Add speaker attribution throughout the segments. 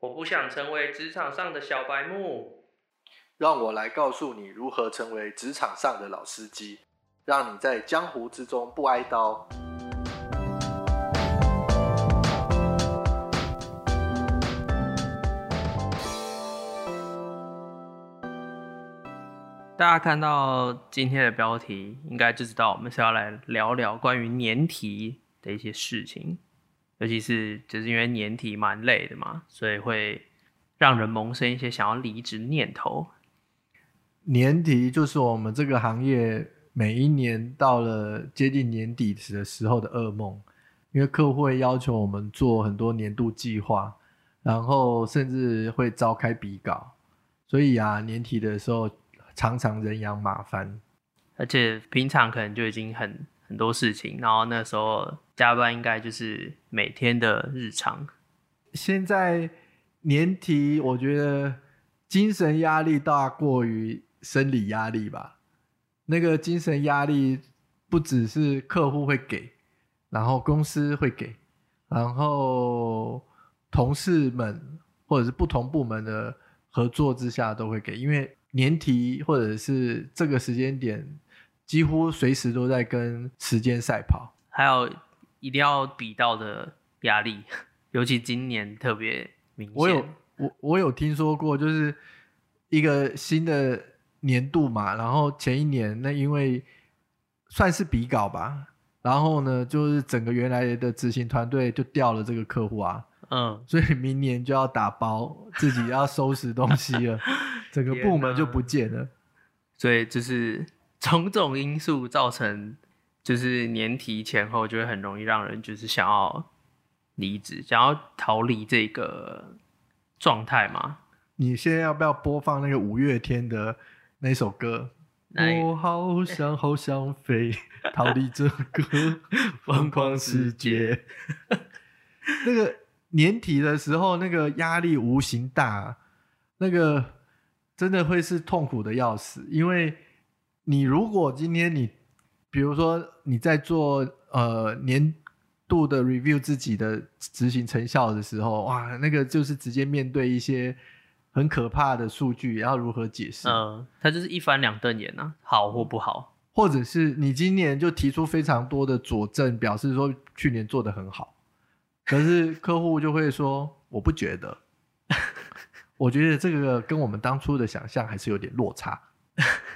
Speaker 1: 我不想成为职场上的小白木。
Speaker 2: 让我来告诉你如何成为职场上的老司机，让你在江湖之中不挨刀。
Speaker 1: 大家看到今天的标题，应该就知道我们是要来聊聊关于年题的一些事情，尤其是就是因为年底蛮累的嘛，所以会让人萌生一些想要离职念头。
Speaker 2: 年底就是我们这个行业每一年到了接近年底的时候的噩梦，因为客户会要求我们做很多年度计划，然后甚至会召开比稿，所以啊，年底的时候常常人仰马翻，
Speaker 1: 而且平常可能就已经很很多事情，然后那时候加班应该就是每天的日常。
Speaker 2: 现在年底，我觉得精神压力大过于。生理压力吧，那个精神压力不只是客户会给，然后公司会给，然后同事们或者是不同部门的合作之下都会给，因为年提或者是这个时间点，几乎随时都在跟时间赛跑，
Speaker 1: 还有一定要比到的压力，尤其今年特别明显。
Speaker 2: 我有我我有听说过，就是一个新的。年度嘛，然后前一年那因为算是比稿吧，然后呢，就是整个原来的执行团队就掉了这个客户啊，嗯，所以明年就要打包，自己要收拾东西了，整个部门就不见了，
Speaker 1: 所以就是种种因素造成，就是年提前后就会很容易让人就是想要离职，想要逃离这个状态嘛。
Speaker 2: 你现在要不要播放那个五月天的？那首歌？我好想好想飞，逃离这个 疯狂世界。那个年底的时候，那个压力无形大，那个真的会是痛苦的要死。因为你如果今天你，比如说你在做呃年度的 review 自己的执行成效的时候，哇，那个就是直接面对一些。很可怕的数据，要如何解释？
Speaker 1: 嗯，他就是一翻两瞪眼啊，好或不好，
Speaker 2: 或者是你今年就提出非常多的佐证，表示说去年做的很好，可是客户就会说 我不觉得，我觉得这个跟我们当初的想象还是有点落差，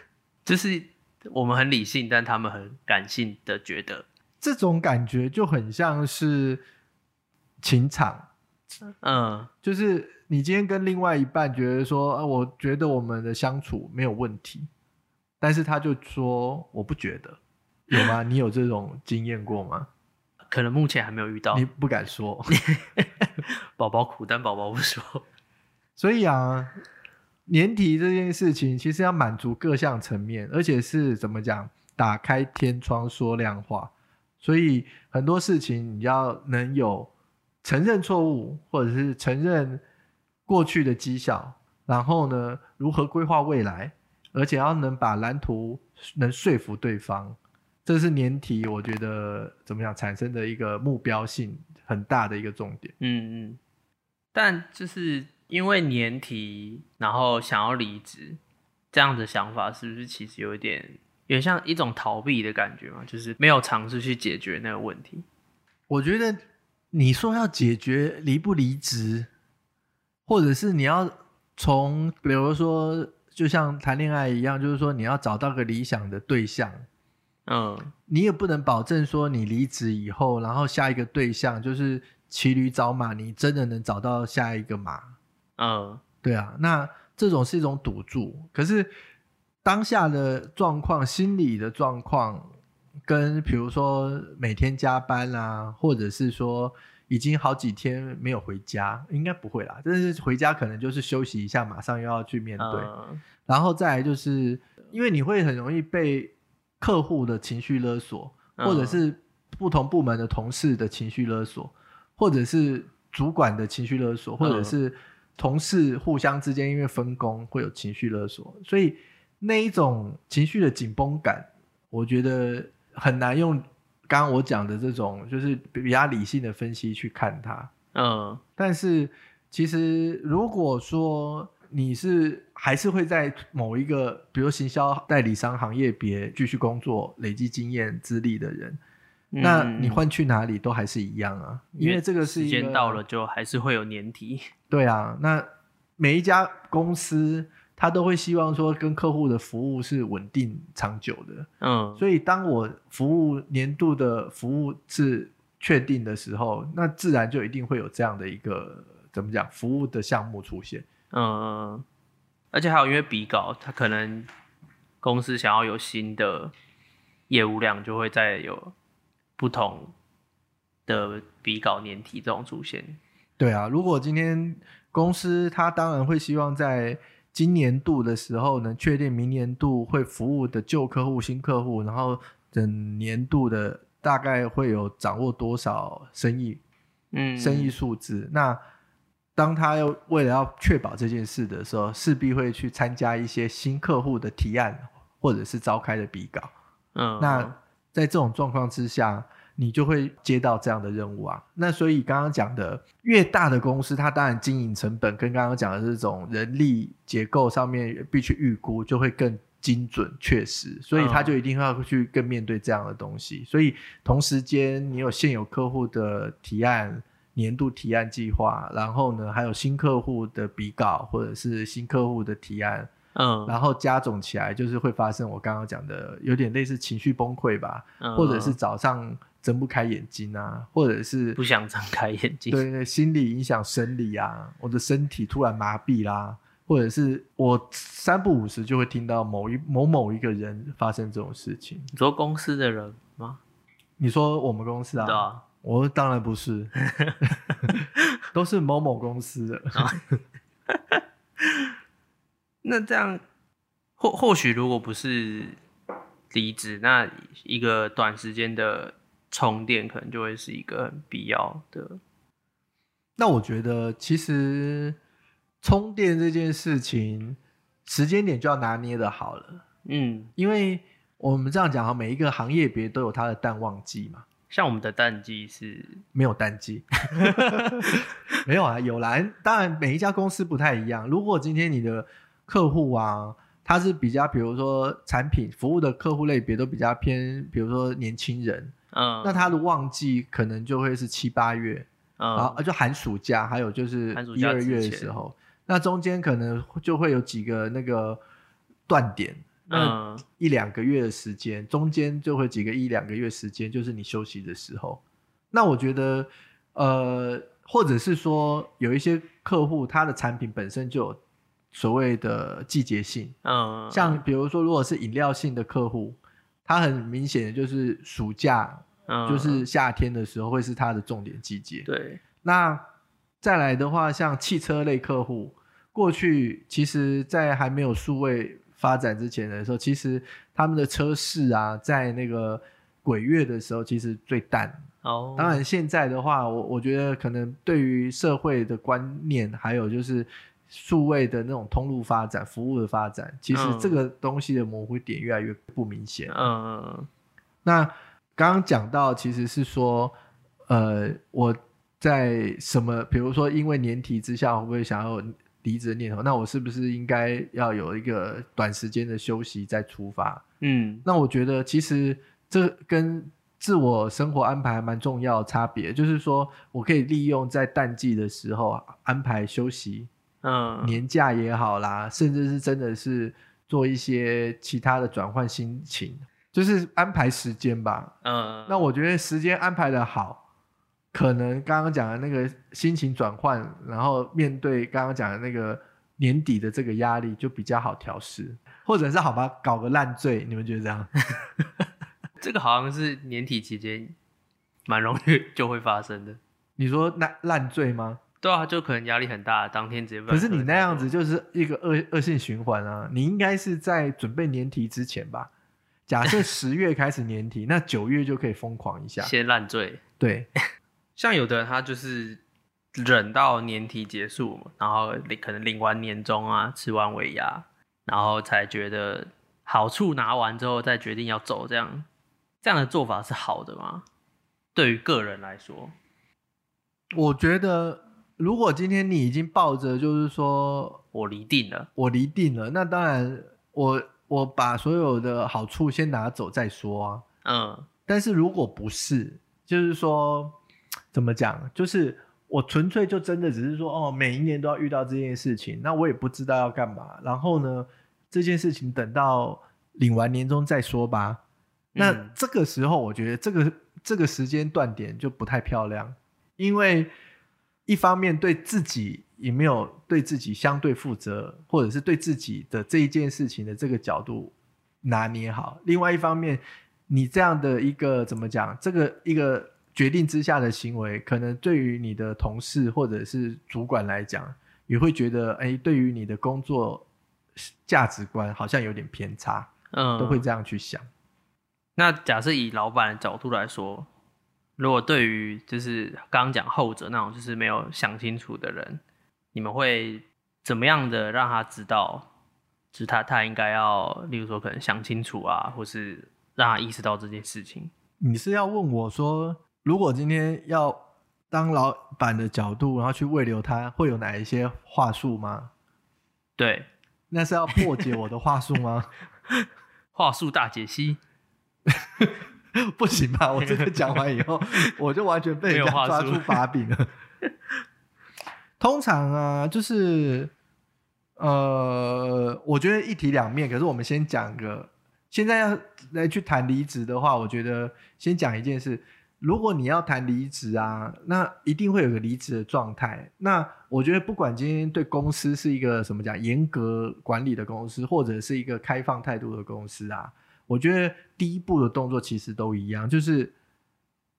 Speaker 1: 就是我们很理性，但他们很感性的觉得，
Speaker 2: 这种感觉就很像是情场，嗯，就是。你今天跟另外一半觉得说，啊，我觉得我们的相处没有问题，但是他就说我不觉得，有吗？你有这种经验过吗？
Speaker 1: 可能目前还没有遇到，
Speaker 2: 你不敢说，
Speaker 1: 宝宝苦，但宝宝不说。
Speaker 2: 所以啊，年题这件事情其实要满足各项层面，而且是怎么讲，打开天窗说亮话。所以很多事情你要能有承认错误，或者是承认。过去的绩效，然后呢，如何规划未来，而且要能把蓝图能说服对方，这是年题我觉得怎么样产生的一个目标性很大的一个重点。
Speaker 1: 嗯嗯，但就是因为年题，然后想要离职，这样的想法是不是其实有一点，有点像一种逃避的感觉嘛？就是没有尝试去解决那个问题。
Speaker 2: 我觉得你说要解决离不离职。或者是你要从，比如说，就像谈恋爱一样，就是说你要找到个理想的对象，嗯，你也不能保证说你离职以后，然后下一个对象就是骑驴找马，你真的能找到下一个马，嗯，对啊，那这种是一种赌注。可是当下的状况、心理的状况，跟比如说每天加班啊，或者是说。已经好几天没有回家，应该不会啦。但是回家可能就是休息一下，马上又要去面对。然后再来就是，因为你会很容易被客户的情绪勒索，或者是不同部门的同事的情绪勒索，或者是主管的情绪勒索，或者是同事互相之间因为分工会有情绪勒索，所以那一种情绪的紧绷感，我觉得很难用。刚刚我讲的这种，就是比较理性的分析去看它，嗯，但是其实如果说你是还是会在某一个，比如行销代理商行业别继续工作、累积经验资历的人，那你换去哪里都还是一样啊，因为这个是
Speaker 1: 时间到了就还是会有年题。
Speaker 2: 对啊，那每一家公司他都会希望说跟客户的服务是稳定长久的，
Speaker 1: 嗯，
Speaker 2: 所以当我服务年度的服务是确定的时候，那自然就一定会有这样的一个怎么讲服务的项目出现。
Speaker 1: 嗯，而且还有因为比稿，他可能公司想要有新的业务量，就会再有不同的比稿年题这种出现。
Speaker 2: 对啊，如果今天公司他当然会希望在今年度的时候能确定明年度会服务的旧客户、新客户，然后整年度的大概会有掌握多少生意，
Speaker 1: 嗯，
Speaker 2: 生意数字。那当他要为了要确保这件事的时候，势必会去参加一些新客户的提案，或者是召开的比稿。
Speaker 1: 嗯，
Speaker 2: 那在这种状况之下，你就会接到这样的任务啊。那所以刚刚讲的，越大的公司，它当然经营成本跟刚刚讲的这种人力结构上面必须预估，就会更精准确实。所以他就一定要去更面对这样的东西。所以同时间，你有现有客户的提案。年度提案计划，然后呢，还有新客户的比稿，或者是新客户的提案，
Speaker 1: 嗯，
Speaker 2: 然后加总起来，就是会发生我刚刚讲的，有点类似情绪崩溃吧，或者是早上睁不开眼睛啊，或者是
Speaker 1: 不想睁开眼睛，
Speaker 2: 对对，心理影响生理啊，我的身体突然麻痹啦，或者是我三不五时就会听到某一某某一个人发生这种事情。
Speaker 1: 你说公司的人吗？
Speaker 2: 你说我们公司啊？
Speaker 1: 对啊。
Speaker 2: 我当然不是，都是某某公司的。
Speaker 1: 那这样，或或许如果不是离职，那一个短时间的充电，可能就会是一个很必要的。
Speaker 2: 那我觉得，其实充电这件事情，时间点就要拿捏的好了。
Speaker 1: 嗯，
Speaker 2: 因为我们这样讲哈，每一个行业别都有它的淡旺季嘛。
Speaker 1: 像我们的淡季是
Speaker 2: 没有淡季，没有啊，有啦。当然，每一家公司不太一样。如果今天你的客户啊，他是比较，比如说产品服务的客户类别都比较偏，比如说年轻人，
Speaker 1: 嗯，
Speaker 2: 那他的旺季可能就会是七八月，
Speaker 1: 嗯，
Speaker 2: 然后就寒暑假，还有就是一二月的时候，那中间可能就会有几个那个断点。那一两个月的时间，中间就会几个一两个月时间，就是你休息的时候。那我觉得，呃，或者是说，有一些客户他的产品本身就有所谓的季节性，
Speaker 1: 嗯，
Speaker 2: 像比如说，如果是饮料性的客户，他很明显的就是暑假，
Speaker 1: 嗯，
Speaker 2: 就是夏天的时候会是他的重点季节。
Speaker 1: 对，
Speaker 2: 那再来的话，像汽车类客户，过去其实在还没有数位。发展之前的时候，其实他们的车市啊，在那个鬼月的时候，其实最淡
Speaker 1: 哦。
Speaker 2: 当然，现在的话，我我觉得可能对于社会的观念，还有就是数位的那种通路发展、服务的发展，其实这个东西的模糊点越来越不明显。
Speaker 1: 嗯嗯，
Speaker 2: 那刚刚讲到，其实是说，呃，我在什么，比如说因为年题之下，会不会想要？离职的念头，那我是不是应该要有一个短时间的休息再出发？
Speaker 1: 嗯，
Speaker 2: 那我觉得其实这跟自我生活安排蛮重要差别，就是说我可以利用在淡季的时候安排休息，
Speaker 1: 嗯，
Speaker 2: 年假也好啦，甚至是真的是做一些其他的转换心情，就是安排时间吧。
Speaker 1: 嗯，
Speaker 2: 那我觉得时间安排的好。可能刚刚讲的那个心情转换，然后面对刚刚讲的那个年底的这个压力，就比较好调试，或者是好吧，搞个烂醉，你们觉得这样？
Speaker 1: 这个好像是年底期间蛮容易 就会发生的。
Speaker 2: 你说烂烂醉吗？
Speaker 1: 对啊，就可能压力很大，当天直接。
Speaker 2: 可是你那样子就是一个恶恶性循环啊！你应该是在准备年题之前吧？假设十月开始年题，那九月就可以疯狂一下，
Speaker 1: 先烂醉。
Speaker 2: 对。
Speaker 1: 像有的人他就是忍到年底结束，然后领可能领完年终啊，吃完尾牙，然后才觉得好处拿完之后再决定要走，这样这样的做法是好的吗？对于个人来说，
Speaker 2: 我觉得如果今天你已经抱着就是说
Speaker 1: 我离定了，
Speaker 2: 我离定了，那当然我我把所有的好处先拿走再说啊。
Speaker 1: 嗯
Speaker 2: 但是如果不是，就是说怎么讲，就是我纯粹就真的只是说哦，每一年都要遇到这件事情，那我也不知道要干嘛。然后呢，这件事情等到领完年终再说吧。那
Speaker 1: 嗯
Speaker 2: 这个时候，我觉得这个这个时间断点就不太漂亮，因为一方面对自己也没有对自己相对负责，或者是对自己的这一件事情的这个角度拿捏好；另外一方面，你这样的一个怎么讲，这个一个决定之下的行为，可能对于你的同事或者是主管来讲，也会觉得，哎，对于你的工作价值观好像有点偏差，
Speaker 1: 嗯，
Speaker 2: 都会这样去想。
Speaker 1: 那假设以老板的角度来说，如果对于就是刚刚讲后者那种就是没有想清楚的人，你们会怎么样的让他知道，就是他他应该要，例如说可能想清楚啊，或是让他意识到这件事情。
Speaker 2: 你是要问我说，如果今天要当老板的角度，然后去慰留他，会有哪一些话术吗？
Speaker 1: 对，
Speaker 2: 那是要破解我的话术吗？
Speaker 1: 话术大解析，
Speaker 2: 不行吧？我这个讲完以后，我就完全被人家抓住把柄了。通常啊，就是呃，我觉得一体两面。可是我们先讲个，现在要来去谈离职的话，我觉得先讲一件事。如果你要谈离职啊，那一定会有个离职的状态。那我觉得不管今天对公司是一个什么讲严格管理的公司，或者是一个开放态度的公司啊，我觉得第一步的动作其实都一样，就是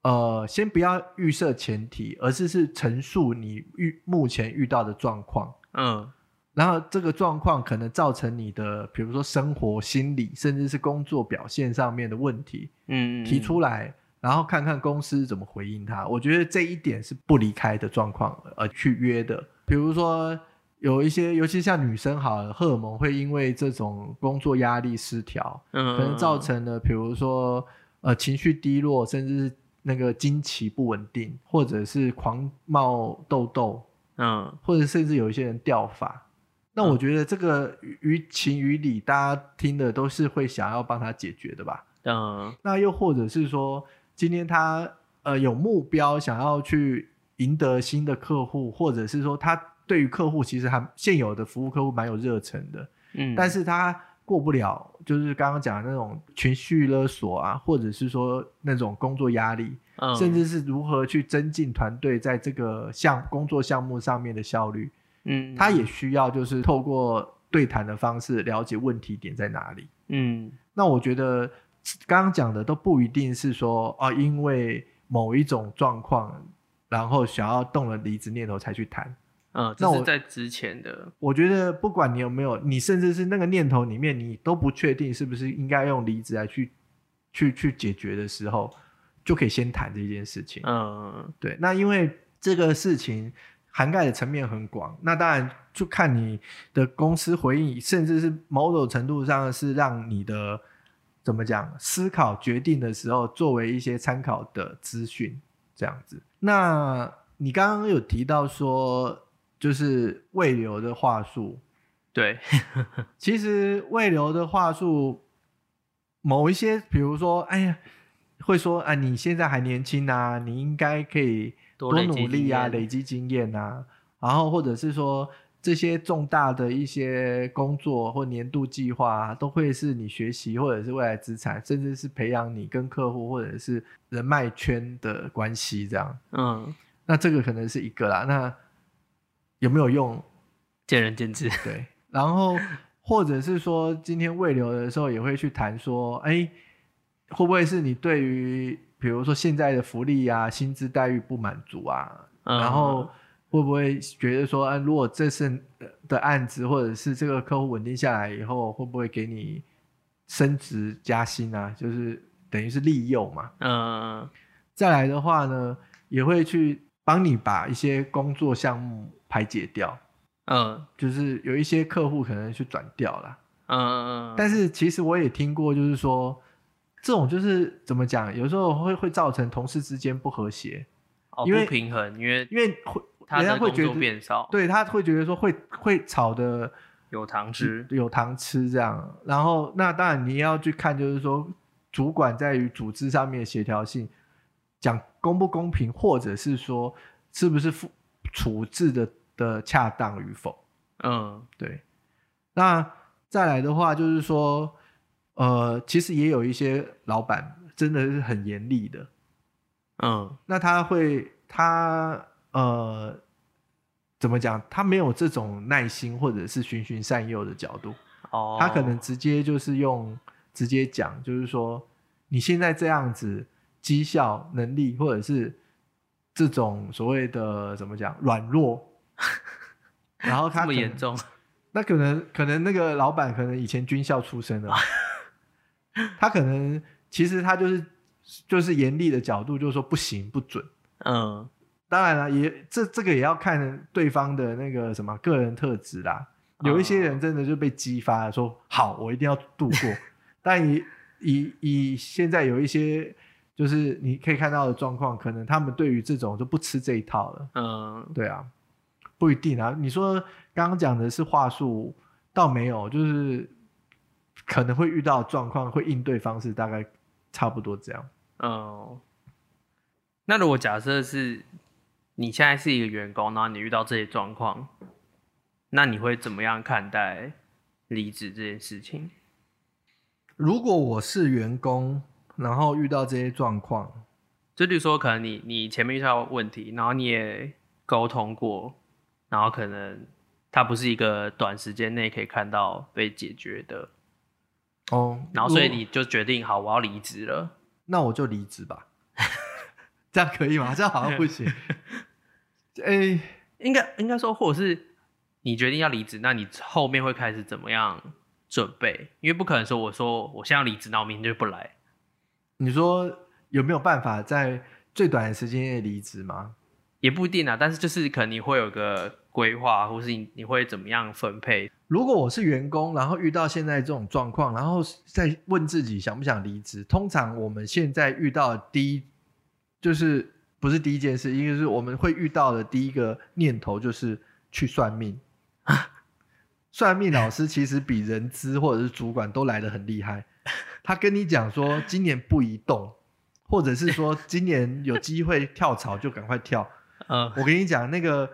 Speaker 2: 呃，先不要预设前提，而是是陈述你遇目前遇到的状况。
Speaker 1: 嗯
Speaker 2: 然后这个状况可能造成你的，比如说生活、心理，甚至是工作表现上面的问题，
Speaker 1: 嗯，
Speaker 2: 提出来，然后看看公司怎么回应他。我觉得这一点是不离开的状况，而去约的。比如说有一些，尤其像女生好了，荷尔蒙会因为这种工作压力失调，
Speaker 1: 嗯，
Speaker 2: 可能造成了，比如说呃情绪低落，甚至是那个经期不稳定，或者是狂冒痘痘，
Speaker 1: 嗯
Speaker 2: 或者甚至有一些人掉发。那
Speaker 1: 嗯
Speaker 2: 我觉得这个于于情于理，大家听的都是会想要帮他解决的吧？
Speaker 1: 嗯
Speaker 2: 那又或者是说，今天他呃有目标，想要去赢得新的客户，或者是说他对于客户其实还现有的服务客户蛮有热忱的，
Speaker 1: 嗯，
Speaker 2: 但是他过不了，就是刚刚讲的那种情绪勒索啊，或者是说那种工作压力，
Speaker 1: 嗯。
Speaker 2: 甚至是如何去增进团队在这个项工作项目上面的效率，
Speaker 1: 嗯，
Speaker 2: 他也需要就是透过对谈的方式了解问题点在哪里。
Speaker 1: 嗯。
Speaker 2: 那我觉得刚刚讲的都不一定是说哦，因为某一种状况，然后想要动了离职念头才去谈。
Speaker 1: 嗯，
Speaker 2: 那
Speaker 1: 是在之前的，
Speaker 2: 我觉得不管你有没有，你甚至是那个念头里面，你都不确定是不是应该用离职来去去去解决的时候，就可以先谈这件事情。
Speaker 1: 嗯
Speaker 2: 对，那因为这个事情涵盖的层面很广，那当然就看你的公司回应，甚至是某种程度上是让你的怎么讲思考决定的时候，作为一些参考的资讯这样子。那你刚刚有提到说，就是未留的话术，
Speaker 1: 对，
Speaker 2: 其实未留的话术，某一些，比如说，哎呀，会说啊，你现在还年轻啊，你应该可以多努力啊，累积经验啊，然后或者是说这些重大的一些工作或年度计划、啊，都会是你学习或者是未来资产，甚至是培养你跟客户或者是人脉圈的关系这样。
Speaker 1: 嗯，
Speaker 2: 那这个可能是一个啦，那有没有用？
Speaker 1: 见仁见智，
Speaker 2: 对，然后或者是说今天未留的时候也会去谈说，哎，会不会是你对于比如说现在的福利啊、薪资待遇不满足啊？
Speaker 1: 嗯
Speaker 2: 然后会不会觉得说，啊，如果这次的案子或者是这个客户稳定下来以后，会不会给你升职加薪啊？就是等于是利诱嘛。
Speaker 1: 嗯
Speaker 2: 再来的话呢，也会去帮你把一些工作项目排解掉。
Speaker 1: 嗯。
Speaker 2: 就是有一些客户可能去转掉了，
Speaker 1: 嗯嗯，
Speaker 2: 但是其实我也听过，就是说这种就是怎么讲，有时候会会造成同事之间不和谐，
Speaker 1: 哦
Speaker 2: 因为
Speaker 1: 不平衡，因为
Speaker 2: 因为会人家会觉得
Speaker 1: 变少，
Speaker 2: 对他会觉得说会会吵的
Speaker 1: 有糖吃，
Speaker 2: 有糖吃这样。然后那当然你要去看，就是说主管在于组织上面的协调性，讲公不公平，或者是说是不是负处置的的恰当与否。
Speaker 1: 嗯。
Speaker 2: 对，那再来的话就是说，呃，其实也有一些老板真的是很严厉的，
Speaker 1: 嗯。
Speaker 2: 那他会他呃怎么讲？他没有这种耐心或者是循循善诱的角度，
Speaker 1: 哦，
Speaker 2: 他可能直接就是用直接讲，就是说你现在这样子绩效能力或者是这种所谓的怎么讲软弱，然后他
Speaker 1: 这么严重，
Speaker 2: 那可能可能那个老板可能以前军校出身的，他可能其实他就是就是严厉的角度，就是说不行不准。
Speaker 1: 嗯
Speaker 2: 当然了，也这这个也要看对方的那个什么个人特质啦。有一些人真的就被激发了，说好我一定要度过。但以以以现在有一些就是你可以看到的状况，可能他们对于这种就不吃这一套了。
Speaker 1: 嗯
Speaker 2: 对啊，不一定啊。你说刚刚讲的是话术，倒没有，就是可能会遇到状况，会应对方式大概差不多这样。
Speaker 1: 嗯。那如果假设是你现在是一个员工，然后你遇到这些状况，那你会怎么样看待离职这件事情？
Speaker 2: 如果我是员工，然后遇到这些状况，
Speaker 1: 就比如说，可能你你前面遇到问题，然后你也沟通过，然后可能它不是一个短时间内可以看到被解决的，
Speaker 2: 哦，
Speaker 1: 然后所以你就决定好我要离职了。
Speaker 2: 那我就离职吧，这样可以吗？这样好像不行。哎、
Speaker 1: 应该应该说，或者是你决定要离职，那你后面会开始怎么样准备？因为不可能说我说我现在要离职，那我明天就不来。
Speaker 2: 你说有没有办法在最短的时间内离职吗？
Speaker 1: 也不一定啊，但是就是可能你会有个规划，或是你你会怎么样分配？
Speaker 2: 如果我是员工，然后遇到现在这种状况，然后再问自己想不想离职，通常我们现在遇到的第一就是不是第一件事，一个是我们会遇到的第一个念头就是去算命。算命老师其实比人资或者是主管都来得很厉害，他跟你讲说今年不宜动，或者是说今年有机会跳槽就赶快跳。
Speaker 1: 嗯
Speaker 2: 我跟你讲，那个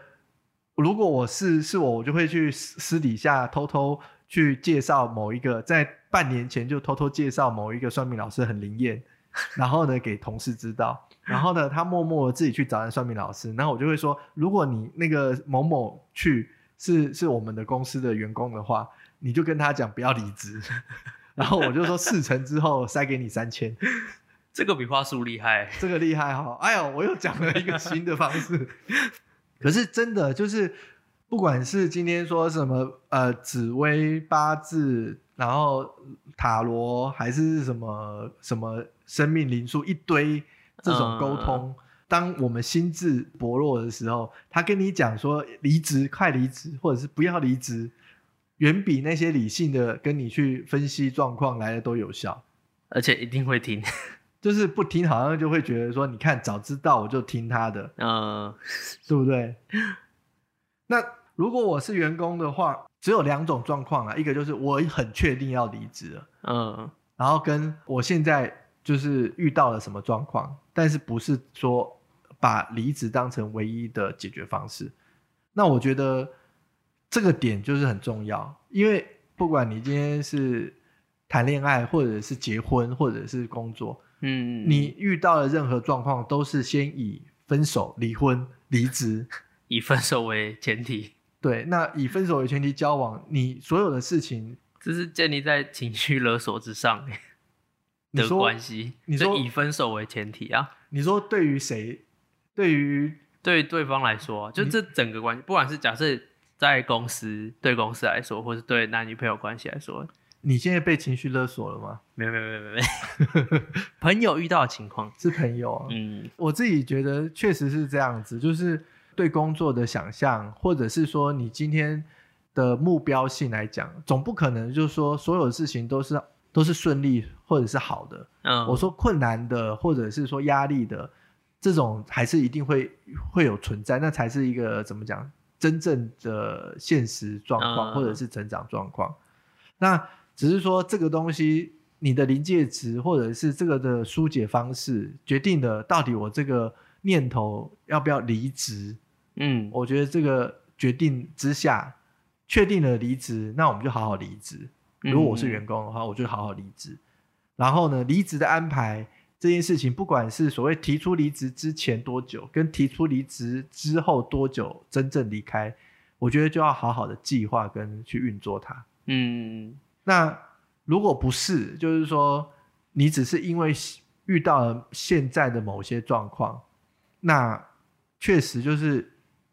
Speaker 2: 如果我是是我，我就会去私私底下偷偷去介绍某一个，在半年前就偷偷介绍某一个算命老师很灵验，然后呢给同事知道，然后呢他默默的自己去找人算命老师，然后我就会说，如果你那个某某去是是我们的公司的员工的话，你就跟他讲不要离职，然后我就说事成之后塞给你三千。
Speaker 1: 这个比话术厉害。
Speaker 2: 这个厉害哈！哎呦，我又讲了一个新的方式。可是真的就是，不管是今天说什么呃紫薇八字，然后塔罗，还是什么什么生命灵数，一堆这种沟通。当我们心智薄弱的时候，他跟你讲说离职，快离职，或者是不要离职，远比那些理性的跟你去分析状况来的都有效。
Speaker 1: 而且一定会听。
Speaker 2: 就是不听，好像就会觉得说，你看早知道我就听他的，
Speaker 1: 嗯
Speaker 2: 对不对？那如果我是员工的话，只有两种状况啊，一个就是我很确定要离职了，
Speaker 1: 嗯
Speaker 2: 然后跟我现在就是遇到了什么状况，但是不是说把离职当成唯一的解决方式。那我觉得这个点就是很重要，因为不管你今天是谈恋爱，或者是结婚，或者是工作，
Speaker 1: 嗯，
Speaker 2: 你遇到的任何状况都是先以分手、离婚、离职，
Speaker 1: 以分手为前提，
Speaker 2: 对，那以分手为前提交往，你所有的事情，
Speaker 1: 这是建立在情绪勒索之上 的关系。
Speaker 2: 你说
Speaker 1: 以分手为前提啊，
Speaker 2: 你说对于谁，对于
Speaker 1: 对对方来说啊，就这整个关系，不管是假设在公司对公司来说，或是对男女朋友关系来说，
Speaker 2: 你现在被情绪勒索了吗？
Speaker 1: 没有没有没有没有没有，朋友遇到的情况，
Speaker 2: 是朋友啊，
Speaker 1: 嗯
Speaker 2: 我自己觉得确实是这样子，就是对工作的想象，或者是说你今天的目标性来讲，总不可能就是说所有事情都是都是顺利或者是好的。
Speaker 1: 嗯，
Speaker 2: 我说困难的，或者是说压力的，这种还是一定会会有存在，那才是一个怎么讲真正的现实状况
Speaker 1: 嗯
Speaker 2: 或者是成长状况。那只是说这个东西，你的临界值或者是这个的疏解方式，决定了到底我这个念头要不要离职。
Speaker 1: 嗯
Speaker 2: 我觉得这个决定之下，确定了离职，那我们就好好离职。如果我是员工的话，我就好好离职。然后呢，离职的安排这件事情，不管是所谓提出离职之前多久，跟提出离职之后多久真正离开，我觉得就要好好的计划跟去运作它。
Speaker 1: 嗯
Speaker 2: 那如果不是，就是说你只是因为遇到了现在的某些状况，那确实就是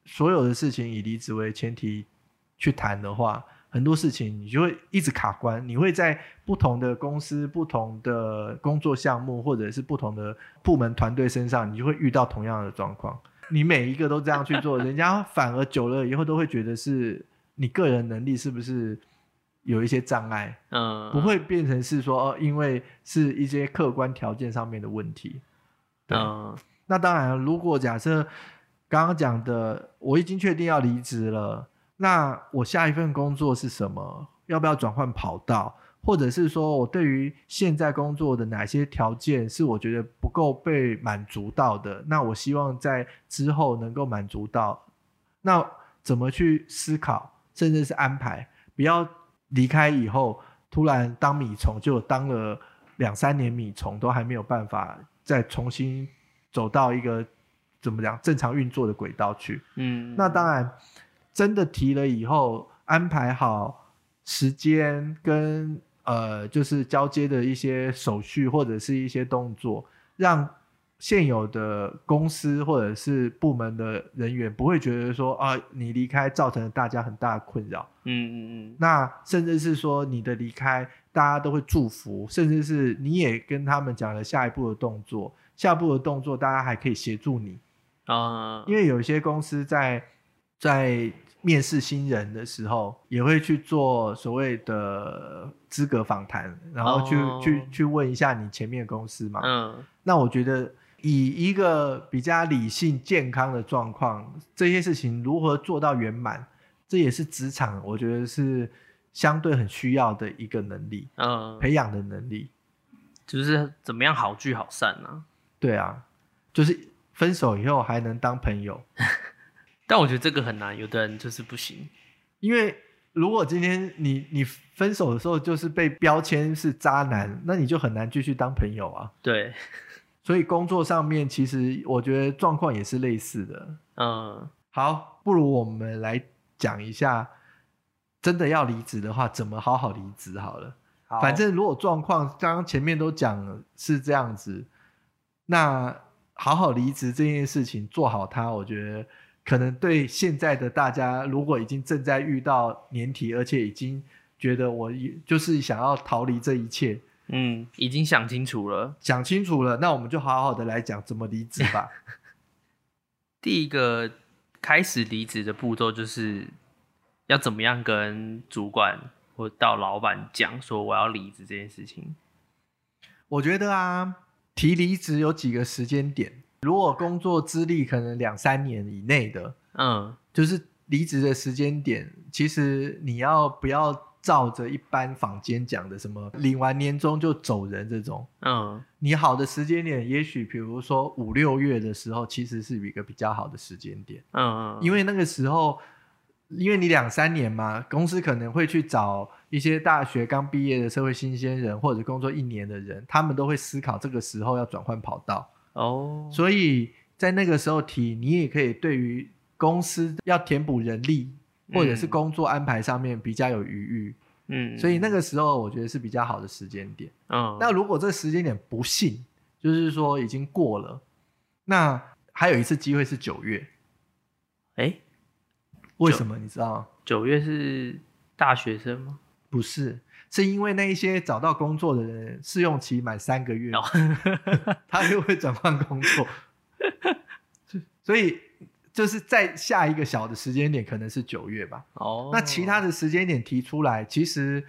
Speaker 2: 所有的事情以离职为前提去谈的话，很多事情你就会一直卡关，你会在不同的公司、不同的工作项目或者是不同的部门团队身上，你就会遇到同样的状况。你每一个都这样去做，人家反而久了以后都会觉得是你个人能力是不是有一些障碍，
Speaker 1: 嗯，
Speaker 2: 不会变成是说哦，因为是一些客观条件上面的问题。对，
Speaker 1: 嗯
Speaker 2: 那当然，如果假设刚刚讲的，我已经确定要离职了，那我下一份工作是什么？要不要转换跑道？或者是说我对于现在工作的哪些条件是我觉得不够被满足到的？那我希望在之后能够满足到。那怎么去思考，甚至是安排，不要离开以后突然当米虫，就当了两三年米虫，都还没有办法再重新走到一个怎么讲正常运作的轨道去。
Speaker 1: 嗯，
Speaker 2: 那当然，真的提了以后，安排好时间跟呃，就是交接的一些手续或者是一些动作，让现有的公司或者是部门的人员不会觉得说啊，你离开造成了大家很大的困扰。
Speaker 1: 嗯嗯嗯。
Speaker 2: 那甚至是说你的离开，大家都会祝福，甚至是你也跟他们讲了下一步的动作，下一步的动作大家还可以协助你，
Speaker 1: 啊，
Speaker 2: 因为有一些公司在在面试新人的时候，也会去做所谓的资格访谈，然后去、
Speaker 1: 哦。
Speaker 2: 去去问一下你前面的公司嘛。
Speaker 1: 嗯。
Speaker 2: 那我觉得以一个比较理性健康的状况，这些事情如何做到圆满，这也是职场我觉得是相对很需要的一个能力，
Speaker 1: 嗯，
Speaker 2: 培养的能力。
Speaker 1: 就是怎么样好聚好散呢、
Speaker 2: 对啊，就是分手以后还能当朋友，
Speaker 1: 但我觉得这个很难，有的人就是不行。
Speaker 2: 因为如果今天你你分手的时候就是被标签是渣男，那你就很难继续当朋友啊。
Speaker 1: 对，
Speaker 2: 所以工作上面其实我觉得状况也是类似的。
Speaker 1: 嗯
Speaker 2: 好，不如我们来讲一下，真的要离职的话，怎么好好离职好了。
Speaker 1: 好
Speaker 2: 反正如果状况刚刚前面都讲了是这样子，那好好离职这件事情做好它，我觉得可能对现在的大家，如果已经正在遇到年底，而且已经觉得我也就是想要逃离这一切，
Speaker 1: 嗯，已经想清楚了。
Speaker 2: 想清楚了，那我们就好好的来讲怎么离职吧。
Speaker 1: 第一个开始离职的步骤就是要怎么样跟主管或到老板讲说我要离职这件事情。
Speaker 2: 我觉得啊，提离职有几个时间点。如果工作资历可能两三年以内的，
Speaker 1: 嗯
Speaker 2: 就是离职的时间点，其实你要不要照着一般坊间讲的什么领完年终就走人这种？
Speaker 1: 嗯。
Speaker 2: 你好的时间点，也许比如说五六月的时候，其实是一个比较好的时间点，
Speaker 1: 嗯嗯，
Speaker 2: 因为那个时候，因为你两三年嘛，公司可能会去找一些大学刚毕业的社会新鲜人，或者工作一年的人，他们都会思考这个时候要转换跑道，
Speaker 1: 哦，
Speaker 2: 所以在那个时候提，你也可以对于公司要填补人力或者是
Speaker 1: 嗯。
Speaker 2: 工作安排上面比较有余裕，
Speaker 1: 嗯，
Speaker 2: 所以那个时候我觉得是比较好的时间点。
Speaker 1: 嗯。
Speaker 2: 那如果这个时间点不幸，就是说已经过了，那还有一次机会是九月，
Speaker 1: 哎，
Speaker 2: 为什么？你知道吗？
Speaker 1: 九月是大学生吗？
Speaker 2: 不是，是因为那一些找到工作的人试用期满三个月，
Speaker 1: 哦。
Speaker 2: 他就会转换工作，所以就是在下一个小的时间点可能是九月吧。
Speaker 1: 哦，
Speaker 2: 那其他的时间点提出来，其实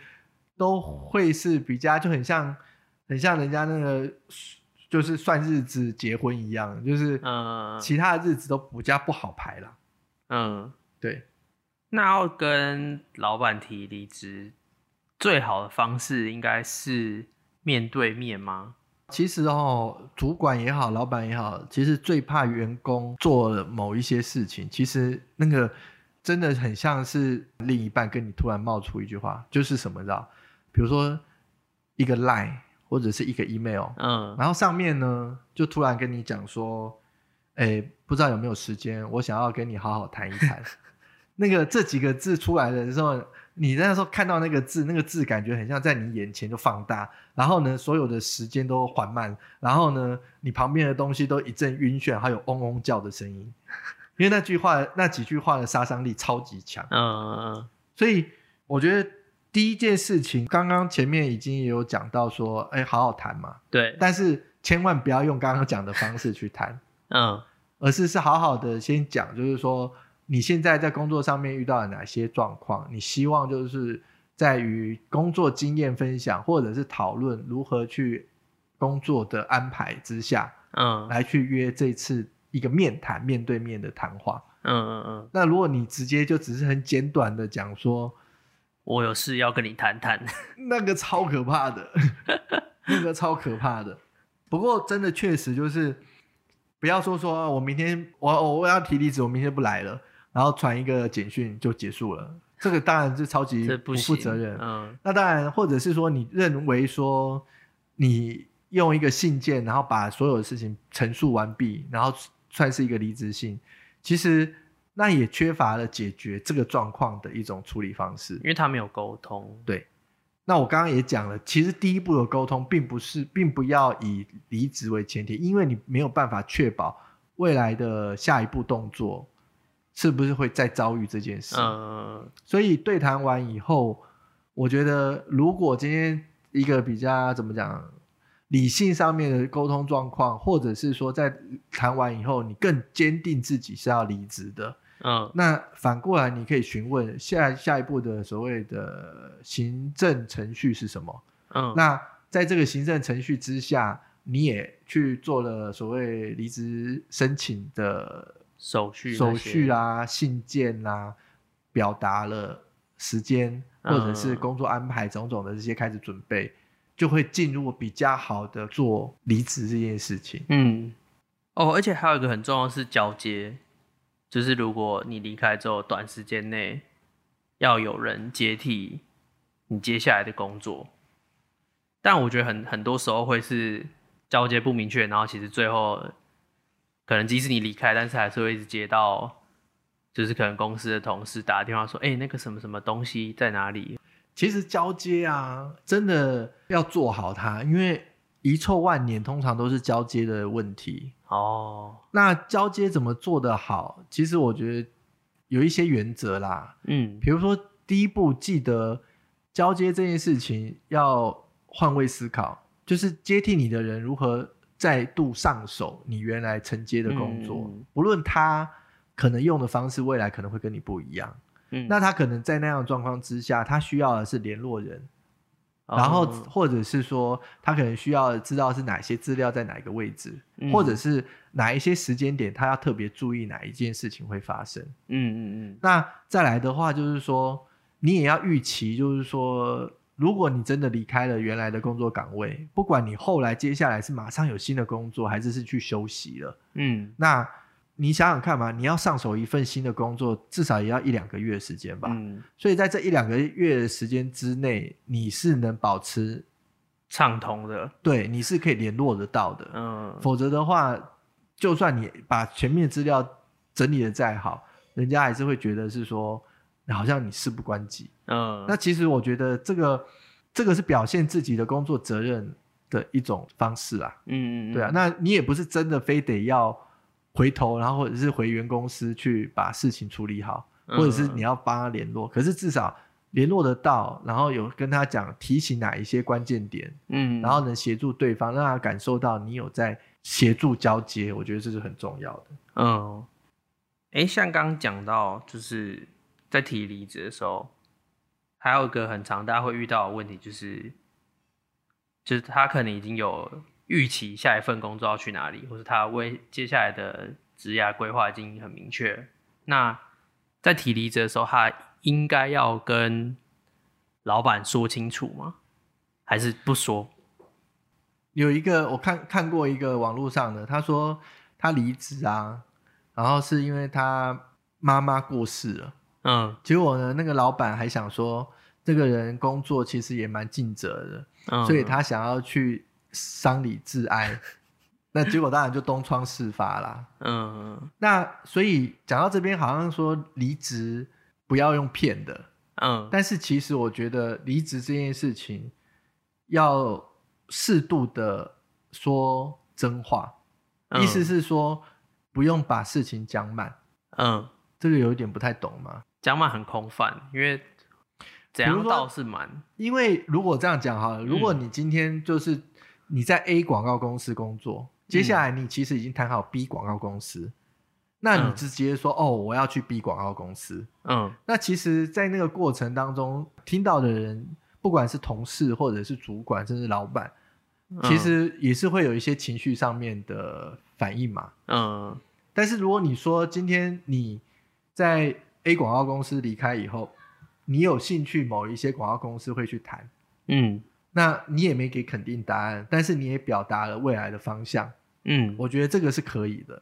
Speaker 2: 都会是比较就很像很像人家那个就是算日子结婚一样，就是
Speaker 1: 嗯
Speaker 2: 其他的日子都比较不好排啦。
Speaker 1: 嗯，
Speaker 2: 对，
Speaker 1: 那要跟老板提离职，最好的方式应该是面对面吗？
Speaker 2: 其实哦，主管也好，老板也好，其实最怕员工做了某一些事情。其实那个真的很像是另一半跟你突然冒出一句话，就是什么的，比如说一个 line 或者是一个 email，
Speaker 1: 嗯
Speaker 2: 然后上面呢就突然跟你讲说，哎，不知道有没有时间，我想要跟你好好谈一谈。那个这几个字出来的时候，你那时候看到那个字，那个字感觉很像在你眼前就放大，然后呢，所有的时间都缓慢，然后呢，你旁边的东西都一阵晕眩，还有嗡嗡叫的声音，因为那句话那几句话的杀伤力超级强。
Speaker 1: 嗯嗯
Speaker 2: 所以我觉得第一件事情，刚刚前面已经有讲到说，哎，好好谈嘛，
Speaker 1: 对，
Speaker 2: 但是千万不要用刚刚讲的方式去谈，
Speaker 1: 嗯。
Speaker 2: 而是是好好的先讲，就是说你现在在工作上面遇到了哪些状况，你希望就是在于工作经验分享或者是讨论如何去工作的安排之下，
Speaker 1: 嗯
Speaker 2: 来去约这次一个面谈面对面的谈话。
Speaker 1: 嗯嗯嗯，
Speaker 2: 那如果你直接就只是很简短的讲说，
Speaker 1: 我有事要跟你谈谈。
Speaker 2: 那个超可怕的，那个超可怕的。不过真的确实就是，不要说说我明天我我我要提离职，我明天不来了，然后传一个简讯就结束了。这个当然是超级不
Speaker 1: 行
Speaker 2: 负责任。
Speaker 1: 嗯
Speaker 2: 那当然，或者是说你认为说你用一个信件，然后把所有的事情陈述完毕，然后算是一个离职信，其实那也缺乏了解决这个状况的一种处理方式
Speaker 1: 因。为他没有沟通。
Speaker 2: 对那我刚刚也讲了，其实第一步的沟通并不是，并不要以离职为前提，因为你没有办法确保未来的下一步动作是不是会再遭遇这件事。
Speaker 1: 嗯
Speaker 2: 所以对谈完以后，我觉得如果今天一个比较怎么讲，理性上面的沟通状况，或者是说在谈完以后，你更坚定自己是要离职的，
Speaker 1: 嗯
Speaker 2: 那反过来，你可以询问下下一步的所谓的行政程序是什么？
Speaker 1: 嗯，
Speaker 2: 那在这个行政程序之下，你也去做了所谓离职申请的
Speaker 1: 手续
Speaker 2: 手续
Speaker 1: 啊，
Speaker 2: 啦、信件啦，表达了时间或者是
Speaker 1: 嗯
Speaker 2: 工作安排种种的这些开始准备，就会进入比较好的做离职这件事情。
Speaker 1: 嗯，哦，而且还有一个很重要的是交接，就是如果你离开之后，短时间内要有人接替你接下来的工作。但我觉得很很多时候会是交接不明确，然后其实最后可能即使你离开，但是还是会一直接到，就是可能公司的同事打电话说，哎、那个什么什么东西在哪里？
Speaker 2: 其实交接啊，真的要做好它，因为遗臭万年，通常都是交接的问题。
Speaker 1: 哦，
Speaker 2: 那交接怎么做得好？其实我觉得有一些原则啦，
Speaker 1: 嗯
Speaker 2: 比如说第一步，记得交接这件事情要换位思考，就是接替你的人如何再度上手你原来承接的工作，
Speaker 1: 嗯
Speaker 2: 不论他可能用的方式未来可能会跟你不一样，
Speaker 1: 嗯，
Speaker 2: 那他可能在那样的状况之下，他需要的是联络人。
Speaker 1: 哦
Speaker 2: 然后或者是说，他可能需要知道是哪些资料在哪一个位置，
Speaker 1: 嗯
Speaker 2: 或者是哪一些时间点，他要特别注意哪一件事情会发生。
Speaker 1: 嗯嗯嗯
Speaker 2: 那再来的话，就是说，你也要预期，就是说，如果你真的离开了原来的工作岗位，不管你后来接下来是马上有新的工作，还是是去休息了，
Speaker 1: 嗯
Speaker 2: 那你想想看嘛，你要上手一份新的工作，至少也要一两个月的时间吧。
Speaker 1: 嗯，
Speaker 2: 所以在这一两个月的时间之内，你是能保持
Speaker 1: 畅通的，
Speaker 2: 对，你是可以联络得到的。
Speaker 1: 嗯
Speaker 2: 否则的话，就算你把全面资料整理的再好，人家还是会觉得是说，好像你事不关己。
Speaker 1: 嗯，
Speaker 2: 那其实我觉得这个这个是表现自己的工作责任的一种方式啊。
Speaker 1: 嗯嗯，
Speaker 2: 对啊，那你也不是真的非得要回头，然后或者是回原公司去把事情处理好，
Speaker 1: 嗯
Speaker 2: 或者是你要帮他联络，可是至少联络得到，然后有跟他讲提醒哪一些关键点，
Speaker 1: 嗯，
Speaker 2: 然后能协助对方，让他感受到你有在协助交接，我觉得这是很重要的。
Speaker 1: 嗯，哎，像刚刚讲到，就是在提离职的时候，还有一个很常大家会遇到的问题，就是就是他可能已经有预期下一份工作要去哪里，或者他为接下来的职业规划已经很明确。那在提离职的时候，他应该要跟老板说清楚吗？还是不说？
Speaker 2: 有一个我看看过一个网络上的，他说他离职啊，然后是因为他妈妈过世了，
Speaker 1: 嗯。
Speaker 2: 结果呢，那个老板还想说这个人工作其实也蛮尽责的，
Speaker 1: 嗯，
Speaker 2: 所以他想要去丧礼致哀，那结果当然就东窗事发啦。
Speaker 1: 嗯
Speaker 2: 那所以讲到这边，好像说离职不要用骗的，
Speaker 1: 嗯。
Speaker 2: 但是其实我觉得离职这件事情要适度的说真话，
Speaker 1: 嗯，
Speaker 2: 意思是说不用把事情讲满，
Speaker 1: 嗯，
Speaker 2: 这个有一点不太懂吗？
Speaker 1: 讲满很空泛，因为怎样倒是蛮，
Speaker 2: 因为如果这样讲好了，如果你今天就是你在 A 广告公司工作，接下来你其实已经谈好 B 广告公司，那你
Speaker 1: 嗯。
Speaker 2: 直接说、哦，我要去 B 广告公司，
Speaker 1: 嗯。
Speaker 2: 那其实，在那个过程当中，听到的人，不管是同事或者是主管，甚至老板，
Speaker 1: 嗯。
Speaker 2: 其实也是会有一些情绪上面的反应嘛。
Speaker 1: 嗯。
Speaker 2: 但是如果你说今天你在 A 广告公司离开以后，你有兴趣某一些广告公司会去谈，
Speaker 1: 嗯。
Speaker 2: 那你也没给肯定答案，但是你也表达了未来的方向，
Speaker 1: 嗯，
Speaker 2: 我觉得这个是可以的。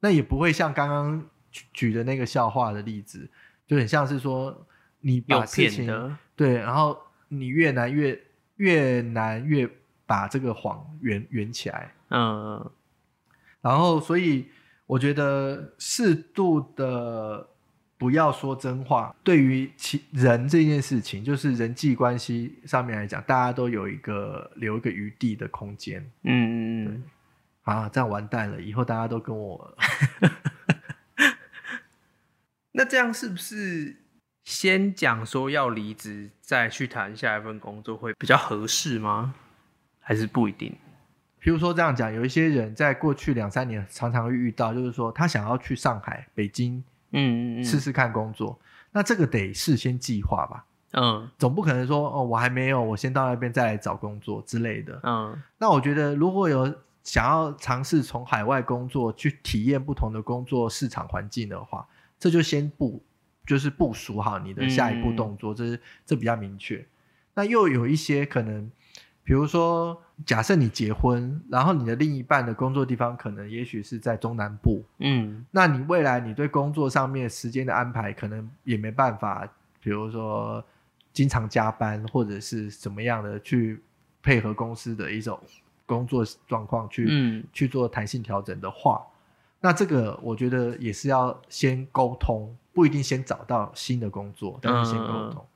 Speaker 2: 那也不会像刚刚举举的那个笑话的例子，就很像是说你
Speaker 1: 有
Speaker 2: 把事情
Speaker 1: 的，
Speaker 2: 对，然后你越难越越难越把这个谎圆圆起来，
Speaker 1: 嗯。
Speaker 2: 然后所以我觉得适度的不要说真话，对于其人这件事情，就是人际关系上面来讲，大家都有一个留一个余地的空间
Speaker 1: 嗯嗯嗯，
Speaker 2: 啊，这样完蛋了，以后大家都跟我
Speaker 1: 那这样是不是先讲说要离职，再去谈下一份工作会比较合适吗？还是不一定？
Speaker 2: 譬如说这样讲，有一些人在过去两三年常常会遇到，就是说他想要去上海、北京
Speaker 1: 嗯
Speaker 2: 试试看工作，那这个得事先计划吧，
Speaker 1: 嗯。
Speaker 2: 总不可能说哦我还没有，我先到那边再来找工作之类的。
Speaker 1: 嗯。
Speaker 2: 那我觉得如果有想要尝试从海外工作去体验不同的工作市场环境的话，这就先部就是部署好你的下一步动作，这是这比较明确。那又有一些可能，比如说假设你结婚，然后你的另一半的工作地方可能也许是在中南部，
Speaker 1: 嗯。
Speaker 2: 那你未来你对工作上面时间的安排，可能也没办法，比如说经常加班，或者是怎么样的去配合公司的一种工作状况去、
Speaker 1: 嗯。
Speaker 2: 去做弹性调整的话，那这个我觉得也是要先沟通，不一定先找到新的工作，但是先沟通。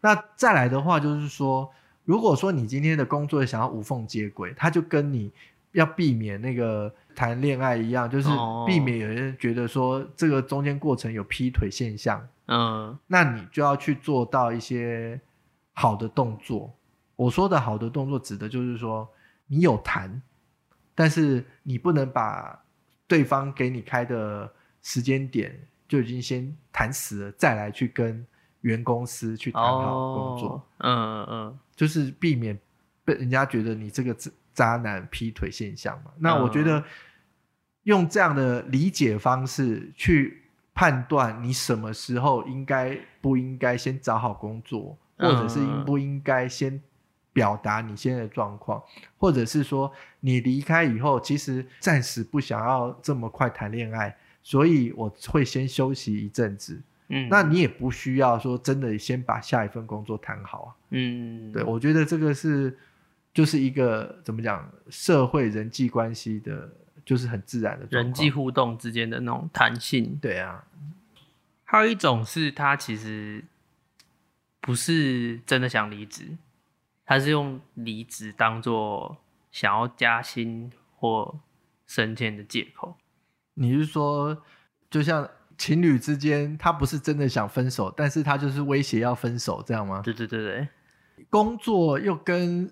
Speaker 2: 那再来的话，就是说，如果说你今天的工作想要无缝接轨，它就跟你要避免那个谈恋爱一样，就是
Speaker 1: 哦。
Speaker 2: 避免有人觉得说这个中间过程有劈腿现象，
Speaker 1: 嗯。
Speaker 2: 那你就要去做到一些好的动作。我说的好的动作，指的就是说你有谈，但是你不能把对方给你开的时间点就已经先谈死了，再来去跟原公司去谈好工作。
Speaker 1: 哦，嗯嗯
Speaker 2: 就是避免被人家觉得你这个渣渣男劈腿现象嘛。那我觉得用这样的理解方式去判断你什么时候应该不应该先找好工作，或者是应不应该先表达你现在的状况，或者是说你离开以后，其实暂时不想要这么快谈恋爱，所以我会先休息一阵子。
Speaker 1: 嗯，
Speaker 2: 那你也不需要说真的先把下一份工作谈好啊。
Speaker 1: 嗯
Speaker 2: 对，我觉得这个是就是一个怎么讲，社会人际关系的，就是很自然的
Speaker 1: 人际互动之间的那种弹性。
Speaker 2: 对啊，
Speaker 1: 还有一种是他其实不是真的想离职，他是用离职当做想要加薪或升迁的借口。
Speaker 2: 你是说，就像情侣之间，他不是真的想分手，但是他就是威胁要分手，这样吗？
Speaker 1: 对对对对，
Speaker 2: 工作又跟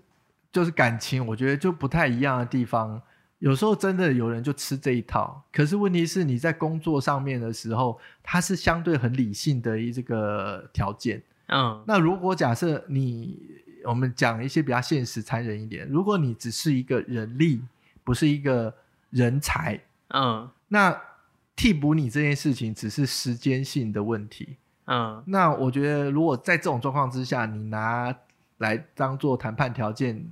Speaker 2: 就是感情，我觉得就不太一样的地方。有时候真的有人就吃这一套，可是问题是你在工作上面的时候，它是相对很理性的一这个条件。
Speaker 1: 嗯
Speaker 2: 那如果假设你我们讲一些比较现实、残忍一点，如果你只是一个人力，不是一个人才，
Speaker 1: 嗯
Speaker 2: 那替补你这件事情只是时间性的问题。
Speaker 1: 嗯
Speaker 2: 那我觉得，如果在这种状况之下，你拿来当做谈判条件，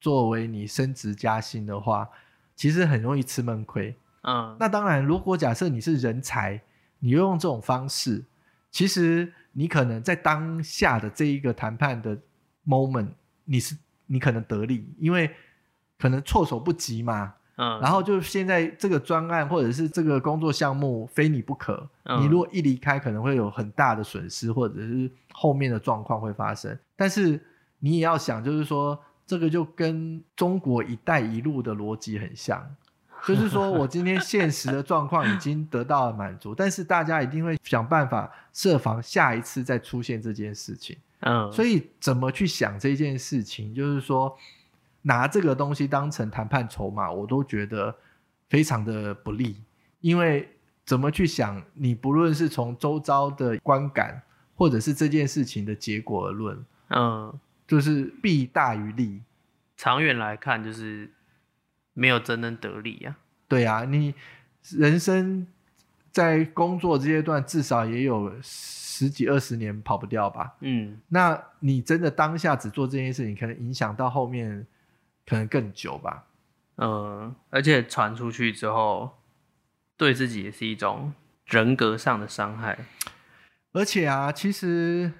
Speaker 2: 作为你升职加薪的话，其实很容易吃闷亏。
Speaker 1: 嗯，
Speaker 2: 那当然，如果假设你是人才，你又用这种方式，其实你可能在当下的这一个谈判的 moment，你是你可能得利，因为可能措手不及嘛。
Speaker 1: 嗯，
Speaker 2: 然后就现在这个专案或者是这个工作项目非你不可，
Speaker 1: 嗯
Speaker 2: 你如果一离开，可能会有很大的损失，或者是后面的状况会发生。但是你也要想，就是说这个就跟中国“一带一路”的逻辑很像，就是说我今天现实的状况已经得到了满足，但是大家一定会想办法设防下一次再出现这件事情。
Speaker 1: 嗯，
Speaker 2: 所
Speaker 1: 以
Speaker 2: 以怎么去想这件事情，就是说拿这个东西当成谈判筹码，我都觉得非常的不利。因为怎么去想，你不论是从周遭的观感，或者是这件事情的结果而论，
Speaker 1: 嗯，
Speaker 2: 就是弊大于利。
Speaker 1: 长远来看就是没有真正得利啊。
Speaker 2: 对啊，你人生在工作阶段至少也有十几二十年跑不掉吧？
Speaker 1: 嗯
Speaker 2: 那你真的当下只做这件事情，可能影响到后面可能更久吧。
Speaker 1: 嗯，而且传出去之后，对自己也是一种人格上的伤害。
Speaker 2: 而且啊，其实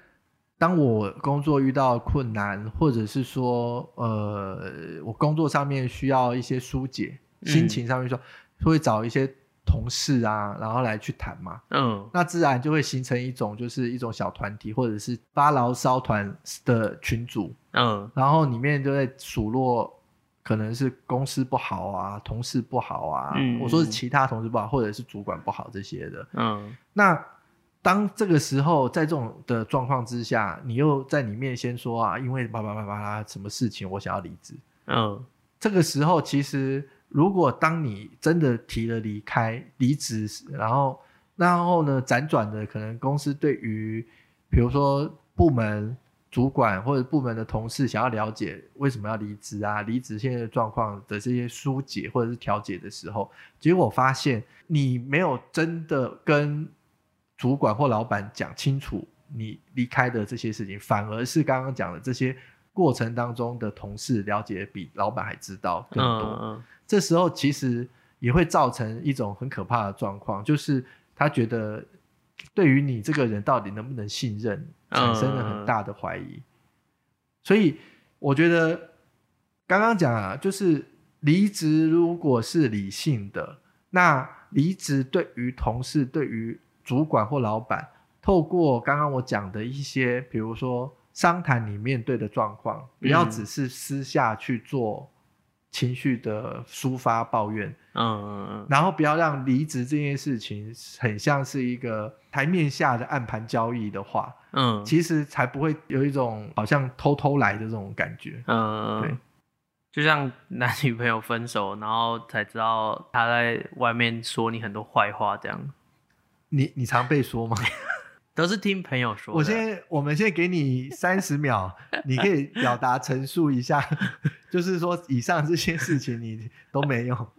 Speaker 2: 当我工作遇到困难，或者是说，呃，我工作上面需要一些疏解，
Speaker 1: 嗯
Speaker 2: 心情上面说，会找一些同事啊，然后来去谈嘛。
Speaker 1: 嗯
Speaker 2: 那自然就会形成一种，就是一种小团体，或者是发牢骚团的群组，
Speaker 1: 嗯
Speaker 2: 然后里面就在数落，可能是公司不好啊，同事不好啊，
Speaker 1: 嗯
Speaker 2: 我说是其他同事不好，或者是主管不好这些的。
Speaker 1: 嗯
Speaker 2: 那当这个时候，在这种的状况之下，你又在里面先说啊，因为叭叭叭叭啦，什么事情我想要离职。
Speaker 1: 嗯
Speaker 2: 这个时候，其实如果当你真的提了离开、离职，然后然后呢，辗转的可能公司对于比如说部门主管或者部门的同事想要了解为什么要离职啊，离职现在的状况的这些疏解或者是调解的时候，结果发现你没有真的跟主管或老板讲清楚你离开的这些事情，反而是刚刚讲的这些过程当中的同事了解比老板还知道更多。
Speaker 1: 嗯
Speaker 2: 这时候其实也会造成一种很可怕的状况，就是他觉得对于你这个人到底能不能信任，产生了很大的怀疑。所以我觉得刚刚讲啊，就是离职如果是理性的，那离职对于同事、对于主管或老板，透过刚刚我讲的一些，比如说商谈你面对的状况，不要
Speaker 1: 嗯
Speaker 2: 只是私下去做情绪的抒发抱怨，
Speaker 1: 嗯
Speaker 2: 然后不要让离职这件事情很像是一个台面下的暗盘交易的话，
Speaker 1: 嗯。
Speaker 2: 其实才不会有一种好像偷偷来的这种感觉。
Speaker 1: 嗯，
Speaker 2: 对，
Speaker 1: 就像 男女朋友分手，然后才知道他在外面说你很多坏话，这样。
Speaker 2: 你你常被说吗？
Speaker 1: 都是听朋友说的。
Speaker 2: 我现在我们现在给你三十秒，你可以表达陈述一下，就是说以上这些事情你都没有。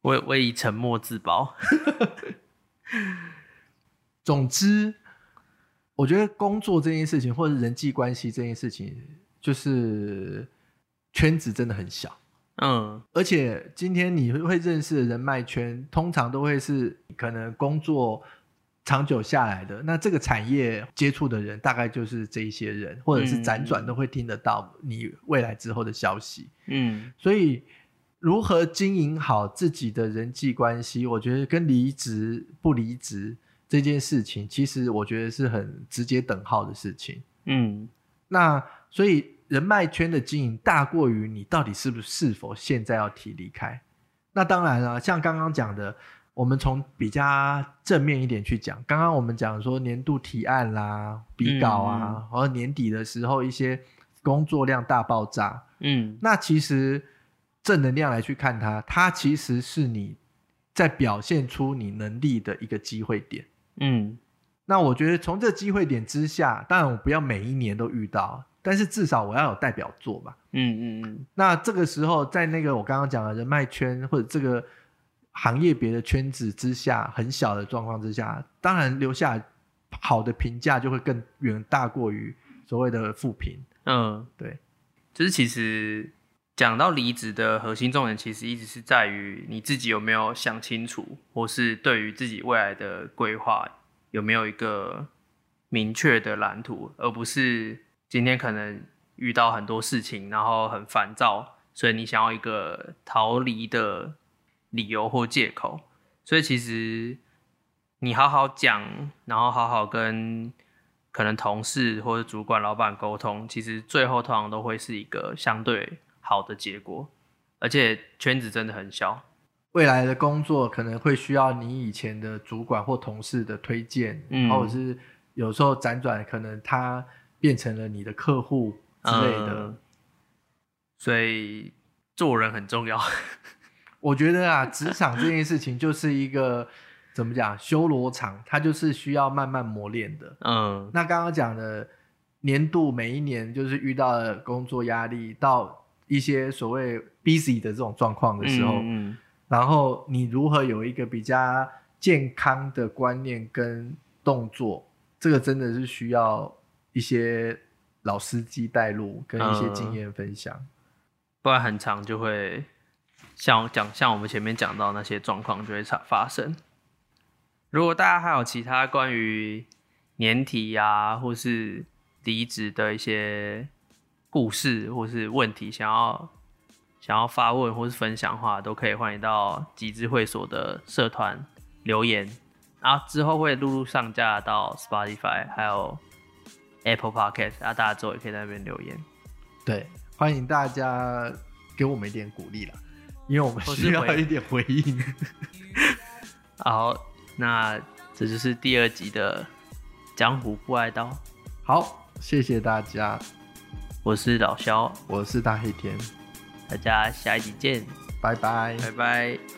Speaker 1: 我我以沉默自保。
Speaker 2: 总之，我觉得工作这件事情，或者人际关系这件事情，就是圈子真的很小。
Speaker 1: 嗯
Speaker 2: 而且今天你会认识的人脉圈，通常都会是可能工作长久下来的。那这个产业接触的人，大概就是这一些人，或者是辗转都会听得到你未来之后的消息。
Speaker 1: 嗯
Speaker 2: 所以，如何经营好自己的人际关系，我觉得跟离职不离职这件事情，其实我觉得是很直接等号的事情。
Speaker 1: 嗯
Speaker 2: 那所以人脉圈的经营大过于你到底是不是是否现在要提离开。那当然了，像刚刚讲的，我们从比较正面一点去讲，刚刚我们讲说年度提案啦、比稿啊，或者年底的时候一些工作量大爆炸，
Speaker 1: 嗯。
Speaker 2: 那其实正能量来去看它，它其实是你在表现出你能力的一个机会点。
Speaker 1: 嗯。
Speaker 2: 那我觉得从这机会点之下，当然我不要每一年都遇到，但是至少我要有代表作吧。
Speaker 1: 嗯嗯嗯，
Speaker 2: 那这个时候，在那个我刚刚讲的人脉圈或者这个行业别的圈子之下，很小的状况之下，当然留下好的评价就会更远大过于所谓的负评。
Speaker 1: 嗯，
Speaker 2: 对，
Speaker 1: 就是其实讲到离职的核心重点，其实一直是在于你自己有没有想清楚，或是对于自己未来的规划有没有一个明确的蓝图，而不是今天可能遇到很多事情，然后很烦躁，所以你想要一个逃离的理由或借口。所以其实你好好讲，然后好好跟可能同事或者主管、老板沟通，其实最后通常都会是一个相对好的结果。而且圈子真的很小，
Speaker 2: 未来的工作可能会需要你以前的主管或同事的推荐，
Speaker 1: 嗯
Speaker 2: 或者是有时候辗转，可能他变成了你的客户之类的。
Speaker 1: 嗯所以做人很重要。
Speaker 2: 我觉得啊，职场这件事情就是一个怎么讲修罗场，它就是需要慢慢磨练的。
Speaker 1: 嗯
Speaker 2: 那刚刚讲的年度每一年就是遇到了工作压力，到一些所谓 busy 的这种状况的时候，
Speaker 1: 嗯
Speaker 2: 然后你如何有一个比较健康的观念跟动作，这个真的是需要一些老司机带路跟一些经验分享。
Speaker 1: 不然很长就会像讲像我们前面讲到那些状况就会发发生。如果大家还有其他关于年底呀、或是离职的一些故事或是问题，想要想要发问或是分享的话，都可以欢迎到集资会所的社团留言，然后之后会陆陆上架到 Spotify 还有 Apple Podcast，啊大家之后也可以在那边留言。
Speaker 2: 对，欢迎大家给我们一点鼓励啦，因为我们需要一点回应。
Speaker 1: 好，那这就是第二集的江湖不挨刀，
Speaker 2: 好，谢谢大家，
Speaker 1: 我是老肖，
Speaker 2: 我是大黑天，
Speaker 1: 大家下一集见，
Speaker 2: 拜拜。
Speaker 1: 拜拜。